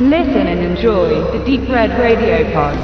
Listen and enjoy the Deep Red Radio Pod.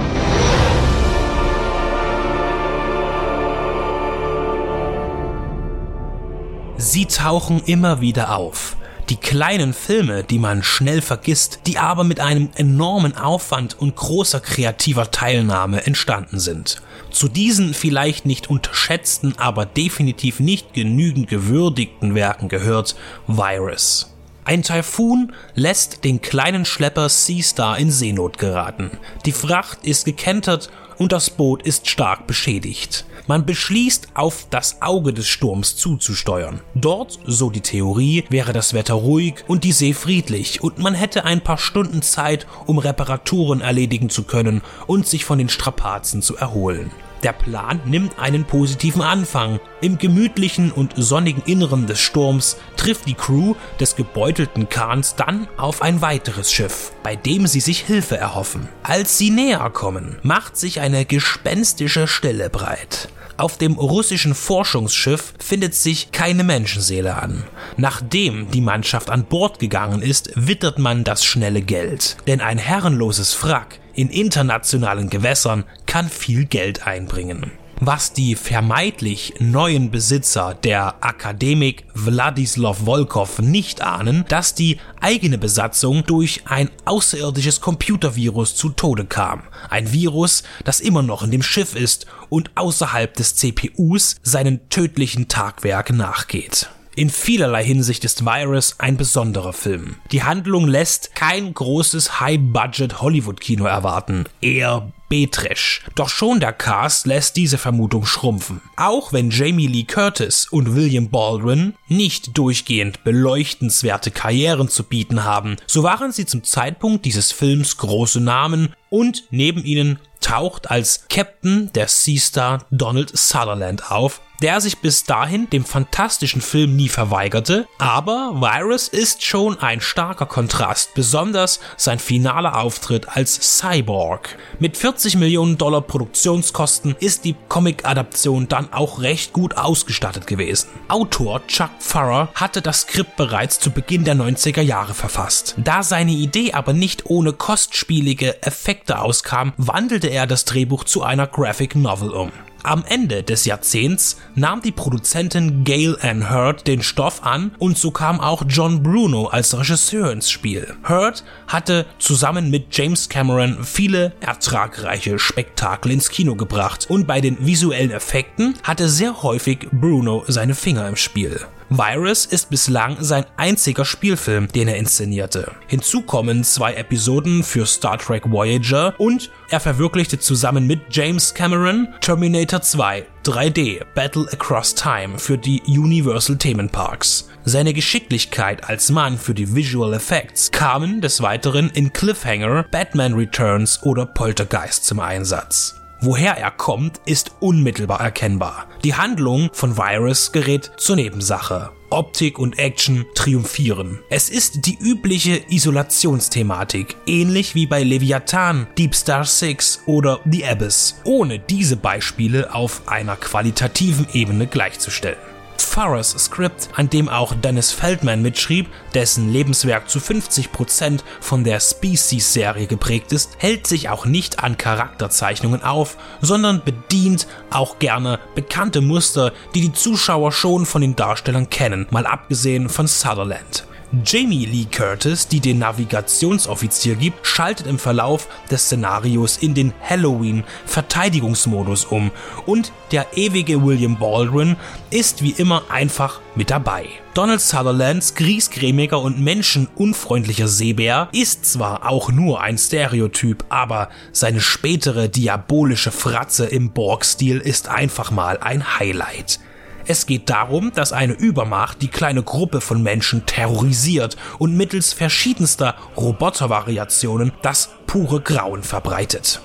Sie tauchen immer wieder auf. Die kleinen Filme, die man schnell vergisst, die aber mit einem enormen Aufwand und großer kreativer Teilnahme entstanden sind. Zu diesen vielleicht nicht unterschätzten, aber definitiv nicht genügend gewürdigten Werken gehört Virus. Ein Taifun lässt den kleinen Schlepper Sea Star in Seenot geraten. Die Fracht ist gekentert und das Boot ist stark beschädigt. Man beschließt, auf das Auge des Sturms zuzusteuern. Dort, so die Theorie, wäre das Wetter ruhig und die See friedlich und man hätte ein paar Stunden Zeit, um Reparaturen erledigen zu können und sich von den Strapazen zu erholen. Der Plan nimmt einen positiven Anfang. Im gemütlichen und sonnigen Inneren des Sturms trifft die Crew des gebeutelten Kahns dann auf ein weiteres Schiff, bei dem sie sich Hilfe erhoffen. Als sie näher kommen, macht sich eine gespenstische Stille breit. Auf dem russischen Forschungsschiff findet sich keine Menschenseele an. Nachdem die Mannschaft an Bord gegangen ist, wittert man das schnelle Geld. Denn ein herrenloses Wrack in internationalen Gewässern kann viel Geld einbringen. Was die vermeintlich neuen Besitzer der Akademik Wladislaw Volkov nicht ahnen, dass die eigene Besatzung durch ein außerirdisches Computervirus zu Tode kam. Ein Virus, das immer noch in dem Schiff ist und außerhalb des CPUs seinen tödlichen Tagwerk nachgeht. In vielerlei Hinsicht ist Virus ein besonderer Film. Die Handlung lässt kein großes High-Budget Hollywood-Kino erwarten, eher B-Trash. Doch schon der Cast lässt diese Vermutung schrumpfen. Auch wenn Jamie Lee Curtis und William Baldwin nicht durchgehend beleuchtenswerte Karrieren zu bieten haben, so waren sie zum Zeitpunkt dieses Films große Namen und neben ihnen taucht als Captain der Sea Star Donald Sutherland auf, der sich bis dahin dem fantastischen Film nie verweigerte, aber Virus ist schon ein starker Kontrast, besonders sein finaler Auftritt als Cyborg. Mit 40 Millionen Dollar Produktionskosten ist die Comic-Adaption dann auch recht gut ausgestattet gewesen. Autor Chuck Farrer hatte das Skript bereits zu Beginn der 90er Jahre verfasst. Da seine Idee aber nicht ohne kostspielige Effekte auskam, wandelte er das Drehbuch zu einer Graphic Novel um. Am Ende des Jahrzehnts nahm die Produzentin Gail Ann Hurd den Stoff an und so kam auch John Bruno als Regisseur ins Spiel. Hurd hatte zusammen mit James Cameron viele ertragreiche Spektakel ins Kino gebracht und bei den visuellen Effekten hatte sehr häufig Bruno seine Finger im Spiel. Virus ist bislang sein einziger Spielfilm, den er inszenierte. Hinzu kommen zwei Episoden für Star Trek Voyager und er verwirklichte zusammen mit James Cameron Terminator 2 3D Battle Across Time für die Universal Themenparks. Seine Geschicklichkeit als Mann für die Visual Effects kamen des Weiteren in Cliffhanger, Batman Returns oder Poltergeist zum Einsatz. Woher er kommt, ist unmittelbar erkennbar. Die Handlung von Virus gerät zur Nebensache. Optik und Action triumphieren. Es ist die übliche Isolationsthematik, ähnlich wie bei Leviathan, Deep Star 6 oder The Abyss, ohne diese Beispiele auf einer qualitativen Ebene gleichzustellen. Farrers Skript, an dem auch Dennis Feldman mitschrieb, dessen Lebenswerk zu 50% von der Species-Serie geprägt ist, hält sich auch nicht an Charakterzeichnungen auf, sondern bedient auch gerne bekannte Muster, die die Zuschauer schon von den Darstellern kennen, mal abgesehen von Sutherland. Jamie Lee Curtis, die den Navigationsoffizier gibt, schaltet im Verlauf des Szenarios in den Halloween-Verteidigungsmodus um und der ewige William Baldwin ist wie immer einfach mit dabei. Donald Sutherlands griesgrämiger und menschenunfreundlicher Seebär ist zwar auch nur ein Stereotyp, aber seine spätere diabolische Fratze im Borg-Stil ist einfach mal ein Highlight. Es geht darum, dass eine Übermacht die kleine Gruppe von Menschen terrorisiert und mittels verschiedenster Robotervariationen das pure Grauen verbreitet.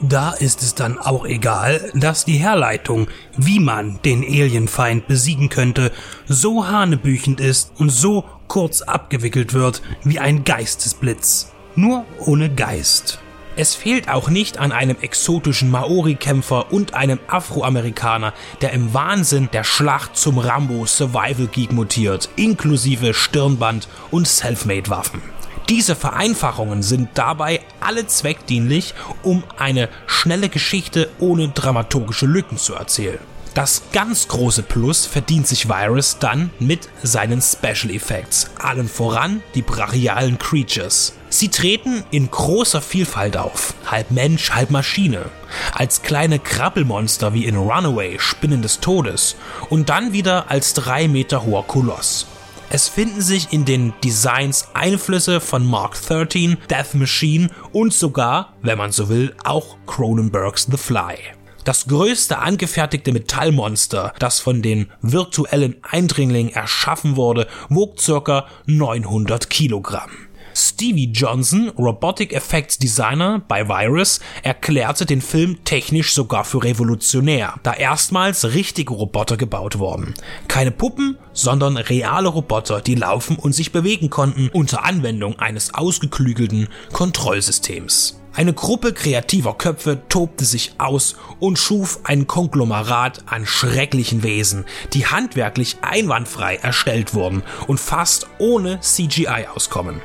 Da ist es dann auch egal, dass die Herleitung, wie man den Alienfeind besiegen könnte, so hanebüchend ist und so kurz abgewickelt wird wie ein Geistesblitz. Nur ohne Geist. Es fehlt auch nicht an einem exotischen Maori-Kämpfer und einem Afroamerikaner, der im Wahnsinn der Schlacht zum Rambo Survival Geek mutiert, inklusive Stirnband und Selfmade-Waffen. Diese Vereinfachungen sind dabei alle zweckdienlich, um eine schnelle Geschichte ohne dramaturgische Lücken zu erzählen. Das ganz große Plus verdient sich Virus dann mit seinen Special Effects, allen voran die brachialen Creatures. Sie treten in großer Vielfalt auf, halb Mensch, halb Maschine, als kleine Krabbelmonster wie in Runaway, Spinnen des Todes und dann wieder als drei Meter hoher Koloss. Es finden sich in den Designs Einflüsse von Mark 13, Death Machine und sogar, wenn man so will, auch Cronenbergs The Fly. Das größte angefertigte Metallmonster, das von den virtuellen Eindringlingen erschaffen wurde, wog ca. 900 Kilogramm. Stevie Johnson, Robotic Effects Designer bei Virus, erklärte den Film technisch sogar für revolutionär, da erstmals richtige Roboter gebaut wurden. Keine Puppen, sondern reale Roboter, die laufen und sich bewegen konnten unter Anwendung eines ausgeklügelten Kontrollsystems. Eine Gruppe kreativer Köpfe tobte sich aus und schuf ein Konglomerat an schrecklichen Wesen, die handwerklich einwandfrei erstellt wurden und fast ohne CGI auskommen.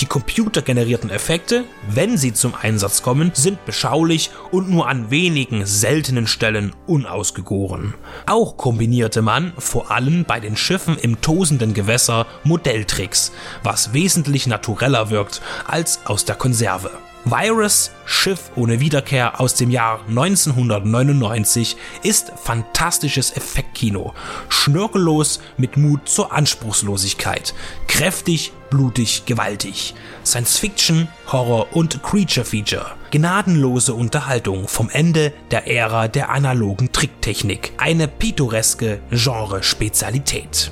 Die computergenerierten Effekte, wenn sie zum Einsatz kommen, sind beschaulich und nur an wenigen seltenen Stellen unausgegoren. Auch kombinierte man, vor allem bei den Schiffen im tosenden Gewässer, Modelltricks, was wesentlich natureller wirkt als aus der Konserve. Virus, Schiff ohne Wiederkehr aus dem Jahr 1999 ist fantastisches Effektkino, schnörkellos mit Mut zur Anspruchslosigkeit, kräftig, blutig, gewaltig, Science Fiction, Horror und Creature Feature, gnadenlose Unterhaltung vom Ende der Ära der analogen Tricktechnik, eine pittoreske Genre-Spezialität.